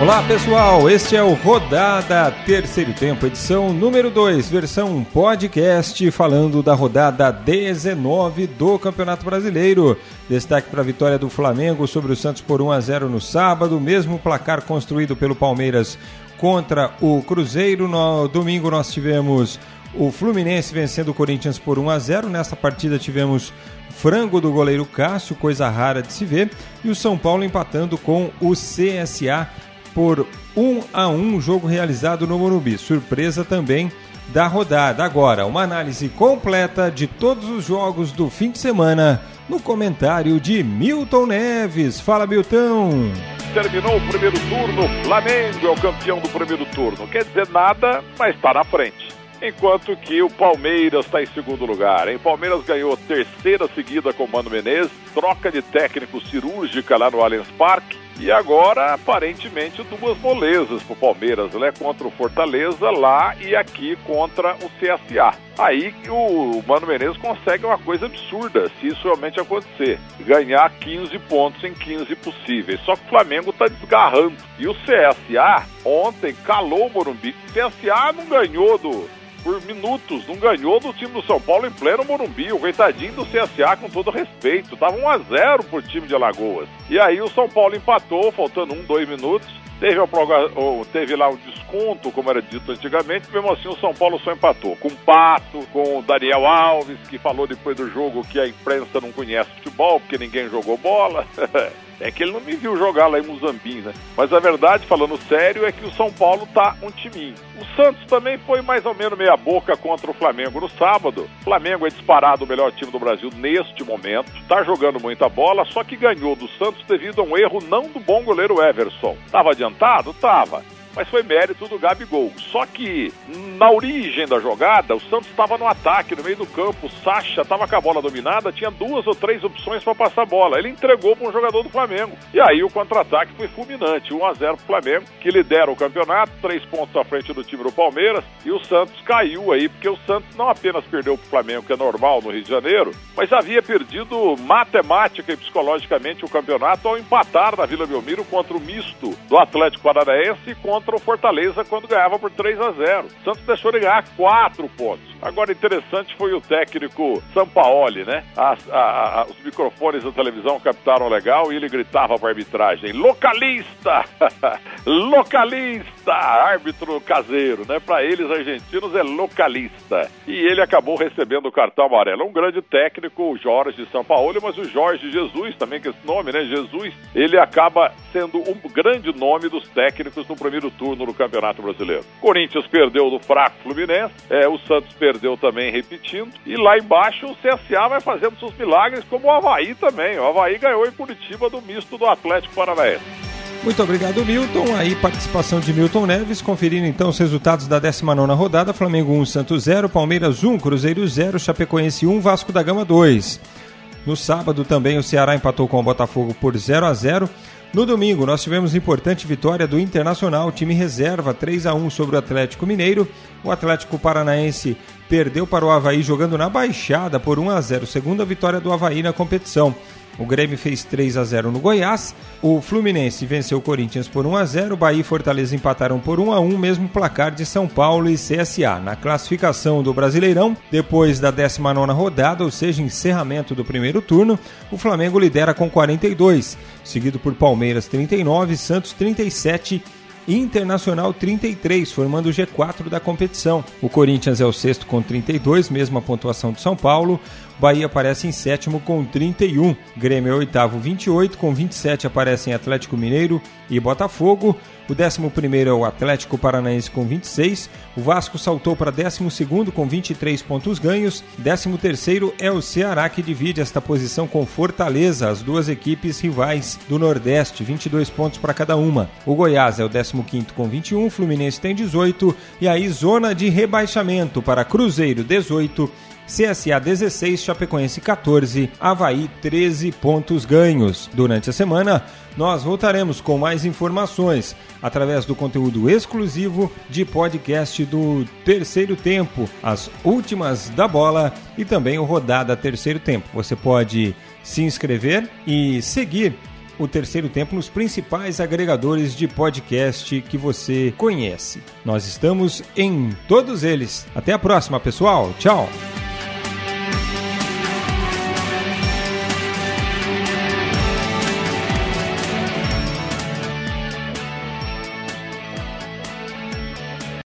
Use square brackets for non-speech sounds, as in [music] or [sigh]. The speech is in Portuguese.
Olá pessoal, este é o Rodada Terceiro Tempo, edição número 2, versão podcast, falando da rodada 19 do Campeonato Brasileiro. Destaque para a vitória do Flamengo sobre o Santos por 1 a 0 no sábado, mesmo placar construído pelo Palmeiras contra o Cruzeiro. No domingo nós tivemos o Fluminense vencendo o Corinthians por 1 a 0. Nesta partida tivemos frango do goleiro Cássio, coisa rara de se ver, e o São Paulo empatando com o CSA por 1 a 1, jogo realizado no Morumbi. Surpresa também da rodada. Agora, uma análise completa de todos os jogos do fim de semana no comentário de Milton Neves. Fala, Milton! Terminou o primeiro turno, Flamengo é o campeão do primeiro turno. Quer dizer nada, mas está na frente. Enquanto que o Palmeiras está em segundo lugar. O Palmeiras ganhou terceira seguida com o Mano Menezes, troca de técnico cirúrgica lá no Allianz Parque e agora, aparentemente, duas molezas para o Palmeiras, né? Contra o Fortaleza lá e aqui contra o CSA. Aí o Mano Menezes consegue uma coisa absurda, se isso realmente acontecer. Ganhar 15 pontos em 15 possíveis. Só que o Flamengo está desgarrando. E o CSA ontem calou o Morumbi. O CSA não ganhou do, por minutos, não ganhou do time do São Paulo em pleno Morumbi. O coitadinho do CSA, com todo respeito, tava 1 a 0 pro time de Alagoas. E aí o São Paulo empatou, faltando um, dois minutos. Teve, teve lá um desconto, como era dito antigamente, mesmo assim o São Paulo só empatou. Com o Pato, com o Daniel Alves, que falou depois do jogo que a imprensa não conhece futebol, porque ninguém jogou bola. [laughs] É que ele não me viu jogar lá em Muzambinho, né? Mas a verdade, falando sério, é que o São Paulo tá um timinho. O Santos também foi mais ou menos meia boca contra o Flamengo no sábado. O Flamengo é disparado o melhor time do Brasil neste momento. Tá jogando muita bola, só que ganhou do Santos devido a um erro não do bom goleiro Everson. Tava adiantado? Tava mas foi mérito do Gabigol. Só que na origem da jogada, o Santos estava no ataque, no meio do campo, o Sacha estava com a bola dominada, tinha duas ou três opções para passar a bola. Ele entregou para um jogador do Flamengo. E aí o contra-ataque foi fulminante, 1 a 0 para o Flamengo, que lidera o campeonato, três pontos à frente do time do Palmeiras, e o Santos caiu aí, porque o Santos não apenas perdeu para o Flamengo, que é normal no Rio de Janeiro, mas havia perdido matemática e psicologicamente o campeonato ao empatar na Vila Belmiro contra o misto do Atlético Paranaense e contra contra o Fortaleza quando ganhava por 3 a 0. Santos deixou de ganhar 4 pontos. Agora, interessante foi o técnico Sampaoli, né? As, a, a, os microfones da televisão captaram legal e ele gritava para a arbitragem: localista! [laughs] localista! Árbitro caseiro, né? Para eles, argentinos, é localista. E ele acabou recebendo o cartão amarelo. Um grande técnico, o Jorge Sampaoli, mas o Jorge Jesus, também com esse nome, né? Jesus, ele acaba sendo um grande nome dos técnicos no primeiro turno no Campeonato Brasileiro. Corinthians perdeu do fraco Fluminense, é, o Santos perdeu também repetindo, e lá embaixo o CSA vai fazendo seus milagres, como o Havaí também. O Havaí ganhou em Curitiba do misto do Atlético Paranaense. Muito obrigado, Milton. Aí, participação de Milton Neves. Conferindo então os resultados da 19 rodada: Flamengo 1, Santos 0, Palmeiras 1, Cruzeiro 0, Chapecoense 1, Vasco da Gama 2. No sábado também o Ceará empatou com o Botafogo por 0 a 0. No domingo, nós tivemos importante vitória do Internacional, time reserva 3 a 1 sobre o Atlético Mineiro. O Atlético Paranaense perdeu para o Havaí jogando na Baixada por 1 a 0, segunda vitória do Havaí na competição. O Grêmio fez 3 a 0 no Goiás. O Fluminense venceu o Corinthians por 1 a 0. Bahia e Fortaleza empataram por 1 a 1, mesmo placar de São Paulo e CSA. Na classificação do Brasileirão, depois da 19ª rodada, ou seja, encerramento do primeiro turno, o Flamengo lidera com 42, seguido por Palmeiras 39, Santos 37 Internacional 33, formando o G4 da competição. O Corinthians é o sexto com 32, mesma pontuação do São Paulo. Bahia aparece em sétimo com 31. Grêmio é oitavo, 28. Com 27 aparecem Atlético Mineiro e Botafogo. O 11 é o Atlético Paranaense com 26. O Vasco saltou para 12 com 23 pontos ganhos. 13 é o Ceará, que divide esta posição com Fortaleza, as duas equipes rivais do Nordeste, 22 pontos para cada uma. O Goiás é o 15 com 21. O Fluminense tem 18. E aí, zona de rebaixamento para Cruzeiro, 18. CSA 16, Chapecoense 14, Havaí 13 pontos ganhos. Durante a semana, nós voltaremos com mais informações através do conteúdo exclusivo de podcast do Terceiro Tempo, as últimas da bola e também o Rodada Terceiro Tempo. Você pode se inscrever e seguir o terceiro tempo nos principais agregadores de podcast que você conhece. Nós estamos em todos eles. Até a próxima, pessoal. Tchau.